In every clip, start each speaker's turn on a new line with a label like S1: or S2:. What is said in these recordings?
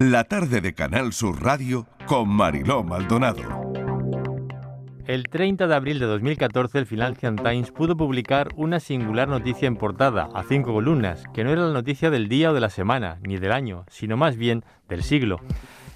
S1: La tarde de Canal Sur Radio con Mariló Maldonado.
S2: El 30 de abril de 2014 el Financial Times pudo publicar una singular noticia en portada, a cinco columnas, que no era la noticia del día o de la semana, ni del año, sino más bien del siglo.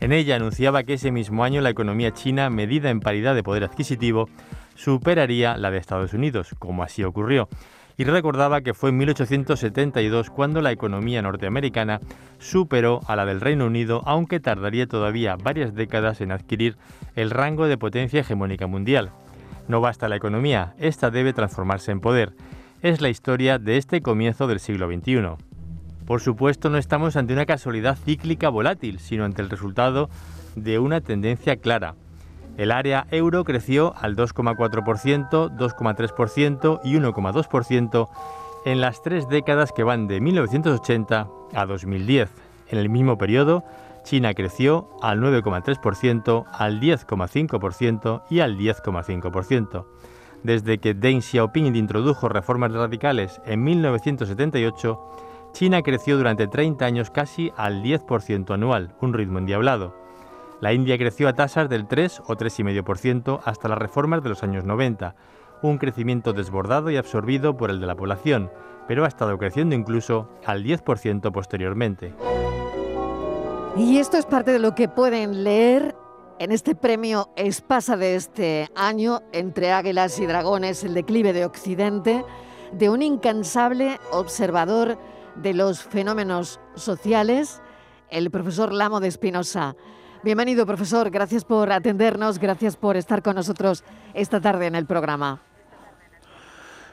S2: En ella anunciaba que ese mismo año la economía china, medida en paridad de poder adquisitivo, superaría la de Estados Unidos, como así ocurrió y recordaba que fue en 1872 cuando la economía norteamericana superó a la del Reino Unido, aunque tardaría todavía varias décadas en adquirir el rango de potencia hegemónica mundial. No basta la economía, esta debe transformarse en poder. Es la historia de este comienzo del siglo XXI. Por supuesto, no estamos ante una casualidad cíclica volátil, sino ante el resultado de una tendencia clara. El área euro creció al 2,4%, 2,3% y 1,2% en las tres décadas que van de 1980 a 2010. En el mismo periodo, China creció al 9,3%, al 10,5% y al 10,5%. Desde que Deng Xiaoping introdujo reformas radicales en 1978, China creció durante 30 años casi al 10% anual, un ritmo endiablado. La India creció a tasas del 3 o 3,5% hasta las reformas de los años 90, un crecimiento desbordado y absorbido por el de la población, pero ha estado creciendo incluso al 10% posteriormente.
S3: Y esto es parte de lo que pueden leer en este premio Espasa de este año, entre águilas y dragones, el declive de Occidente, de un incansable observador de los fenómenos sociales, el profesor Lamo de Espinosa. Bienvenido, profesor. Gracias por atendernos, gracias por estar con nosotros esta tarde en el programa.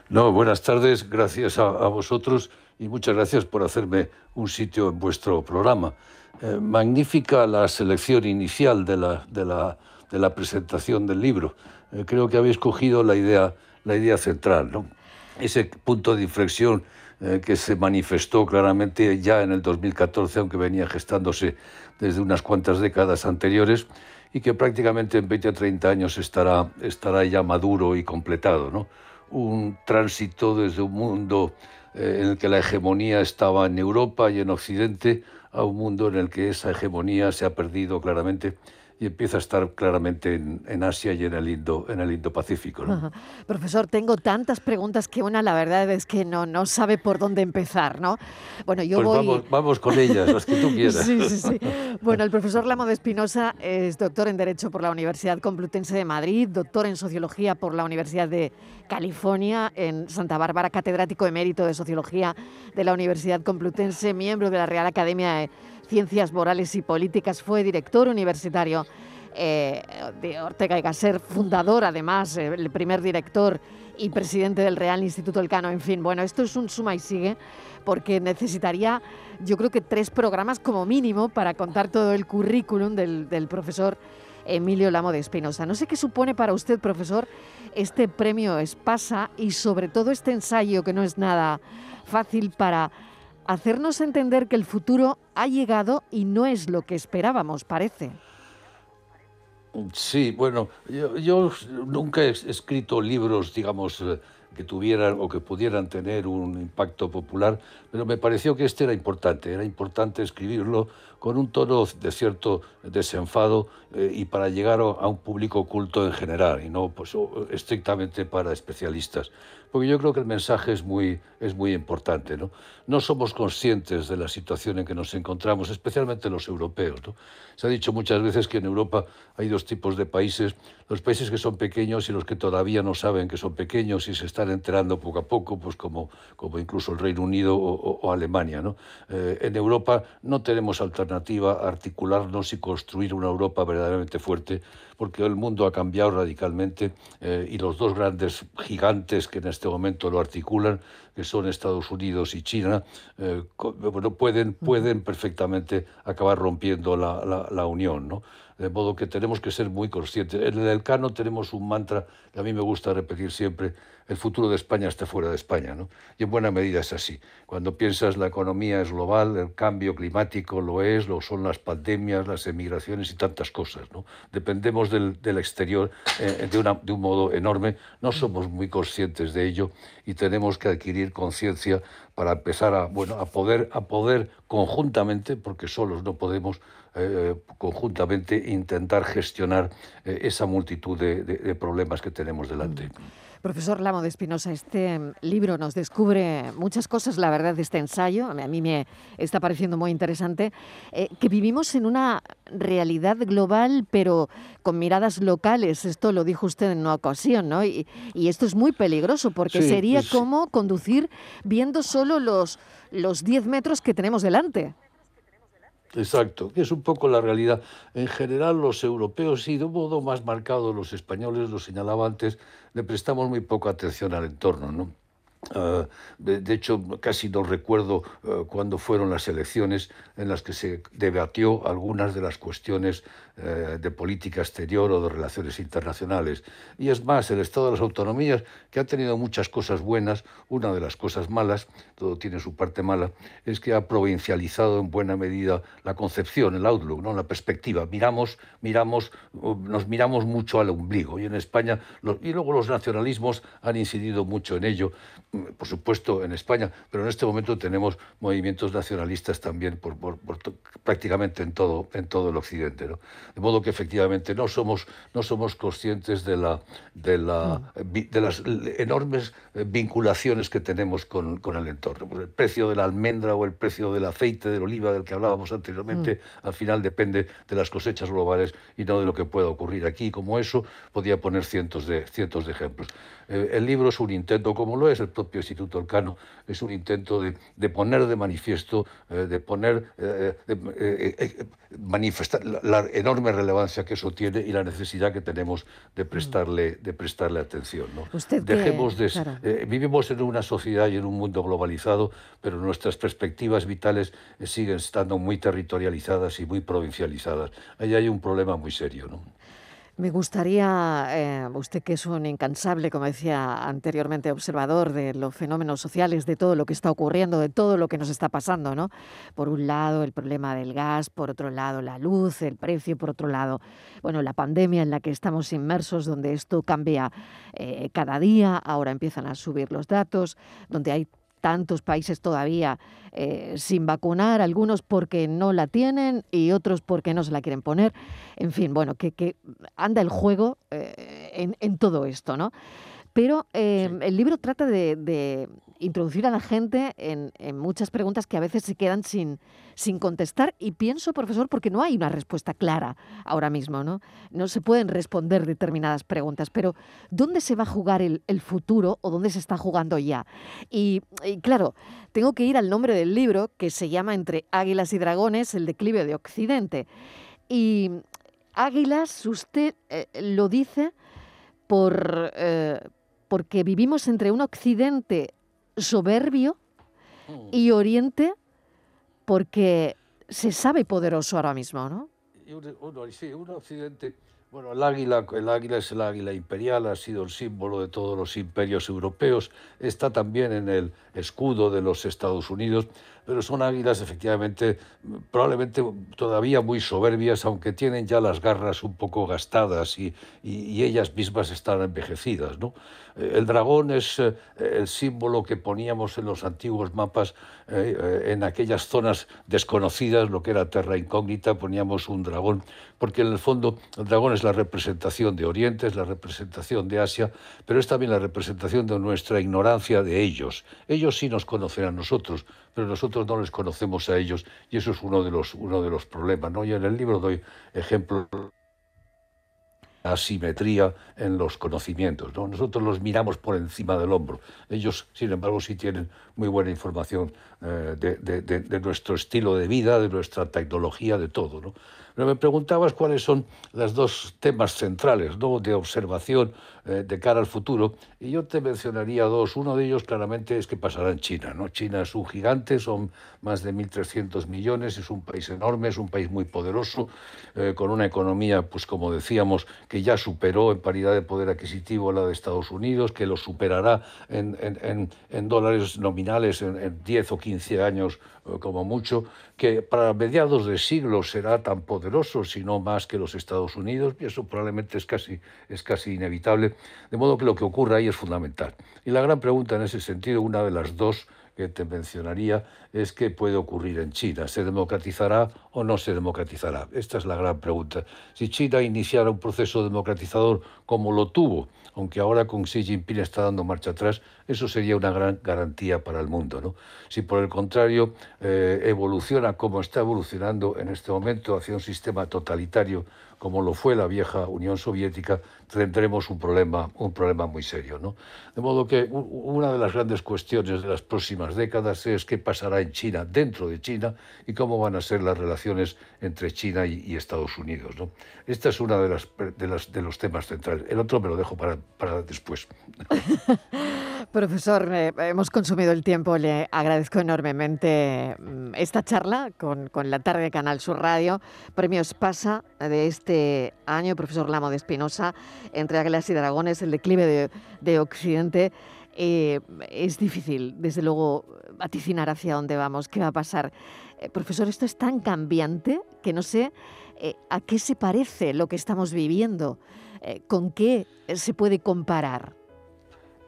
S4: No, buenas tardes, gracias a, vosotros y muchas gracias por hacerme un sitio en vuestro programa. Eh, magnífica la selección inicial de la, de la, de la presentación del libro. Eh, creo que habéis cogido la idea, la idea central, ¿no? Ese punto de inflexión eh, que se manifestó claramente ya en el 2014, aunque venía gestándose desde unas cuantas décadas anteriores y que prácticamente en 20 o 30 años estará, estará ya maduro y completado. ¿no? Un tránsito desde un mundo eh, en el que la hegemonía estaba en Europa y en Occidente a un mundo en el que esa hegemonía se ha perdido claramente y empieza a estar claramente en, Asia y en el Indo, en el Indo Pacífico.
S3: Profesor, tengo tantas preguntas que una la verdad es que no, no sabe por dónde empezar, ¿no?
S4: Bueno, yo pues Vamos, vamos, con ellas, las que tú quieras.
S3: sí, sí, sí. Bueno, el profesor Lamo de Espinosa es doctor en Derecho por la Universidad Complutense de Madrid, doctor en Sociología por la Universidad de California, en Santa Bárbara, catedrático emérito de Sociología de la Universidad Complutense, miembro de la Real Academia de Ciencias Morales y Políticas, fue director universitario eh, de Ortega y Gasser, fundador además, eh, el primer director y presidente del Real Instituto Elcano. En fin, bueno, esto es un suma y sigue porque necesitaría yo creo que tres programas como mínimo para contar todo el currículum del, del profesor Emilio Lamo de Espinosa. No sé qué supone para usted, profesor, este premio Espasa y sobre todo este ensayo que no es nada fácil para hacernos entender que el futuro ha llegado y no es lo que esperábamos, parece.
S4: Sí, bueno, yo, nunca he escrito libros, digamos, eh, que tuvieran o que pudieran tener un impacto popular, pero me pareció que este era importante, era importante escribirlo con un tono de cierto desenfado eh, y para llegar a un público culto en general y no pues, estrictamente para especialistas porque yo creo que el mensaje es muy, es muy importante. ¿no? no somos conscientes de la situación en que nos encontramos, especialmente los europeos. Se ha dicho muchas veces que en Europa hay dos tipos de países, los países que son pequeños y los que todavía no saben que son pequeños y se están enterando poco a poco, pues como, como incluso el Reino Unido o, Alemania. Eh, en Europa no tenemos alternativa a articularnos y construir una Europa verdaderamente fuerte porque el mundo ha cambiado radicalmente eh, y los dos grandes gigantes que en este momento lo articulan, que son Estados Unidos y China, eh, bueno, pueden, pueden perfectamente acabar rompiendo la, la, la unión. ¿no? De modo que tenemos que ser muy conscientes. En el Elcano tenemos un mantra que a mí me gusta repetir siempre, el futuro de España está fuera de España. ¿no? Y en buena medida es así. Cuando piensas la economía es global, el cambio climático lo es, lo son las pandemias, las emigraciones y tantas cosas. ¿no? Dependemos del, del exterior eh, de, una, de un modo enorme, no somos muy conscientes de ello y tenemos que adquirir conciencia para empezar a, bueno, a, poder, a poder conjuntamente, porque solos no podemos, eh, conjuntamente intentar gestionar eh, esa multitud de, problemas que tenemos delante.
S3: Profesor Lamo de Espinosa, este libro nos descubre muchas cosas, la verdad, de este ensayo. A mí me está pareciendo muy interesante, eh, que vivimos en una realidad global, pero con miradas locales. Esto lo dijo usted en una ocasión, ¿no? Y, esto es muy peligroso, porque sería pues como conducir viendo solo los, los 10 metros que tenemos delante.
S4: Exacto, que es un poco la realidad. En general, los europeos y de un modo más marcado los españoles, lo señalaba antes, le prestamos muy poca atención al entorno, ¿no? Ah, de, hecho, casi no recuerdo uh, cuándo fueron las elecciones en las que se debatió algunas de las cuestiones eh, de política exterior o de relaciones internacionales. Y es más, el Estado de las Autonomías, que ha tenido muchas cosas buenas, una de las cosas malas, todo tiene su parte mala, es que ha provincializado en buena medida la concepción, el outlook, ¿no? la perspectiva. Miramos, miramos, nos miramos mucho al ombligo. Y en España, y luego los nacionalismos han incidido mucho en ello, por supuesto en España, pero en este momento tenemos movimientos nacionalistas también por, prácticamente en todo, en todo el occidente. ¿no? De modo que efectivamente no somos, no somos conscientes de, la, de, la, de las enormes vinculaciones que tenemos con, con el entorno. Pues el precio de la almendra o el precio del aceite de oliva del que hablábamos anteriormente, mm. al final depende de las cosechas globales y no de lo que pueda ocurrir aquí. Como eso, podía poner cientos de, cientos de ejemplos. Eh, el libro es un intento, como lo es el propio Instituto Elcano, es un intento de, de poner de manifiesto, eh, de poner, de, manifestar la enorme relevancia que eso tiene y la necesidad que tenemos de mm. prestarle, de prestarle atención. ¿no? Dejemos de, eh, vivimos en una sociedad y en un mundo globalizado, pero nuestras perspectivas vitales eh, siguen estando muy territorializadas y muy provincializadas. Ahí hay un problema muy serio. ¿no?
S3: Me gustaría, eh, usted que es un incansable, como decía anteriormente, observador de los fenómenos sociales, de todo lo que está ocurriendo, de todo lo que nos está pasando, ¿no? Por un lado, el problema del gas, por otro lado, la luz, el precio, por otro lado, bueno, la pandemia en la que estamos inmersos, donde esto cambia eh, cada día, ahora empiezan a subir los datos, donde hay tantos países todavía eh, sin vacunar, algunos porque no la tienen y otros porque no se la quieren poner. En fin, bueno, que, anda el juego eh, en, todo esto, ¿no? Pero em, el libro trata de, introducir a la gente en, muchas preguntas que a veces se quedan sin, sin contestar. Y pienso, profesor, porque no hay una respuesta clara ahora mismo, ¿no? No se pueden responder determinadas preguntas. Pero, ¿dónde se va a jugar el, futuro o dónde se está jugando ya? Y, claro, tengo que ir al nombre del libro, que se llama Entre Águilas y Dragones, el declive de Occidente. Y Águilas, usted eh, lo dice por, eh, porque vivimos entre un occidente soberbio mm. y oriente porque se sabe poderoso ahora mismo, ¿no?
S4: sí, un occidente... Bueno, el águila, el águila es el águila imperial, ha sido el símbolo de todos los imperios europeos, está también en el escudo de los Estados Unidos, pero son águilas efectivamente probablemente todavía muy soberbias, aunque tienen ya las garras un poco gastadas y, y, ellas mismas están envejecidas. ¿no? Eh, el dragón es eh, el símbolo que poníamos en los antiguos mapas eh, en aquellas zonas desconocidas, lo que era terra incógnita, poníamos un dragón, porque en el fondo el dragón es la representación de Oriente, es la representación de Asia, pero es también la representación de nuestra ignorancia de ellos. Ellos sí nos conocen a nosotros, pero nosotros no les conocemos a ellos y eso es uno de los, uno de los problemas. ¿no? Y en el libro doy ejemplos asimetría en los conocimientos. ¿no? Nosotros los miramos por encima del hombro. Ellos, sin embargo, sí tienen muy buena información eh, de, de, nuestro estilo de vida, de nuestra tecnología, de todo. ¿no? Pero me preguntabas cuáles son los dos temas centrales ¿no? de observación eh, de cara al futuro, y yo te mencionaría dos. Uno de ellos claramente es que pasará en China. ¿no? China es un gigante, son más de 1.300 millones, es un país enorme, es un país muy poderoso, eh, con una economía, pues como decíamos, que ya superó en paridad de poder adquisitivo la de Estados Unidos, que lo superará en, en, en, dólares nominales en, 10 o 15 años eh, como mucho, que para mediados de siglo será tan poderoso, si no más que los Estados Unidos, y eso probablemente es casi, es casi inevitable, de modo que lo que ocurre ahí es fundamental. Y la gran pregunta en ese sentido, una de las dos que te mencionaría es qué puede ocurrir en China. ¿Se democratizará o no se democratizará? Esta es la gran pregunta. Si China iniciara un proceso democratizador como lo tuvo, aunque ahora con Xi Jinping está dando marcha atrás, eso sería una gran garantía para el mundo. ¿no? Si por el contrario eh, evoluciona como está evolucionando en este momento hacia un sistema totalitario como lo fue la vieja Unión Soviética, tendremos un problema, un problema muy serio. ¿no? De modo que una de las grandes cuestiones de las próximas décadas es qué pasará en China, dentro de China, y cómo van a ser las relaciones entre China y, Estados Unidos. ¿no? Esta es una de, las, de, las, de los temas centrales. El otro me lo dejo para, para después.
S3: Profesor, eh, hemos consumido el tiempo. Le agradezco enormemente mm, esta charla con, con, la tarde de Canal Sur Radio. Premios Pasa de este año, profesor Lamo de Espinosa, entre Águilas y Dragones, el declive de, de Occidente. Eh, es difícil, desde luego, vaticinar hacia dónde vamos, qué va a pasar. Eh, profesor, esto es tan cambiante que no sé a qué se parece lo que estamos viviendo, con qué se puede comparar.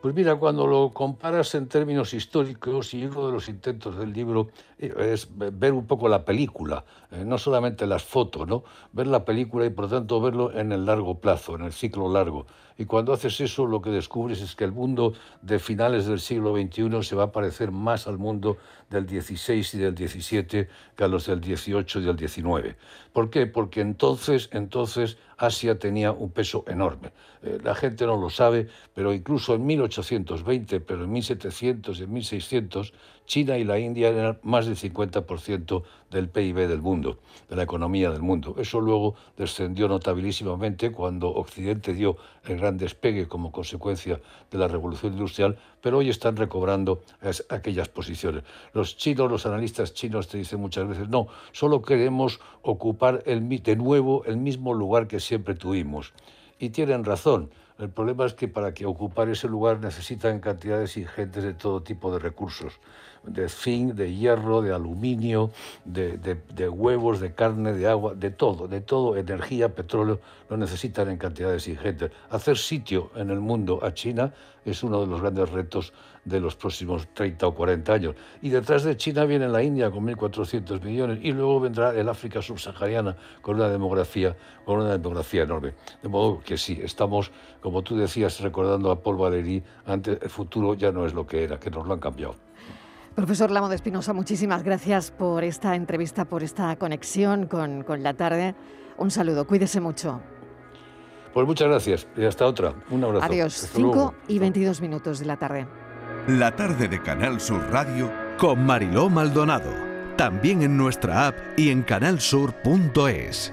S4: Pues mira, cuando lo comparas en términos históricos, y uno de los intentos del libro eh, es ver un poco la película, eh, no solamente las fotos, ¿no? Ver la película y por tanto verlo en el largo plazo, en el ciclo largo. Y cuando haces eso, lo que descubres es que el mundo de finales del siglo XXI se va a parecer más al mundo del XVI y del XVII que a los del XVIII y del XIX. ¿Por qué? Porque entonces, entonces Asia tenía un peso enorme. Eh, la gente no lo sabe, pero incluso en 1820, pero en 1700 y en 1600, China y la India eran más del 50% del PIB del mundo, de la economía del mundo. Eso luego descendió notabilísimamente cuando Occidente dio el gran despegue como consecuencia de la revolución industrial, pero hoy están recobrando aquellas posiciones. Los chinos, los analistas chinos te dicen muchas veces, no, solo queremos ocupar el, de nuevo el mismo lugar que siempre tuvimos. Y tienen razón. El problema es que para que ocupar ese lugar necesitan cantidades ingentes de todo tipo de recursos, de zinc, de hierro, de aluminio, de, de, huevos, de carne, de agua, de todo, de todo, energía, petróleo, lo necesitan en cantidades ingentes. Hacer sitio en el mundo a China es uno de los grandes retos de los próximos 30 o 40 años. Y detrás de China viene la India con 1.400 millones y luego vendrá el África subsahariana con una demografía, con una demografía enorme. De modo que sí, estamos, como tú decías, recordando a Paul Valéry, antes el futuro ya no es lo que era, que nos lo han cambiado.
S3: Profesor Lamo de Espinosa, muchísimas gracias por esta entrevista, por esta conexión con, con la tarde. Un saludo, cuídese mucho.
S4: Pues muchas gracias y hasta otra. Un abrazo.
S3: Adiós. 5 y 22 minutos de la tarde.
S1: La tarde de Canal Sur Radio con Mariló Maldonado. También en nuestra app y en canalsur.es.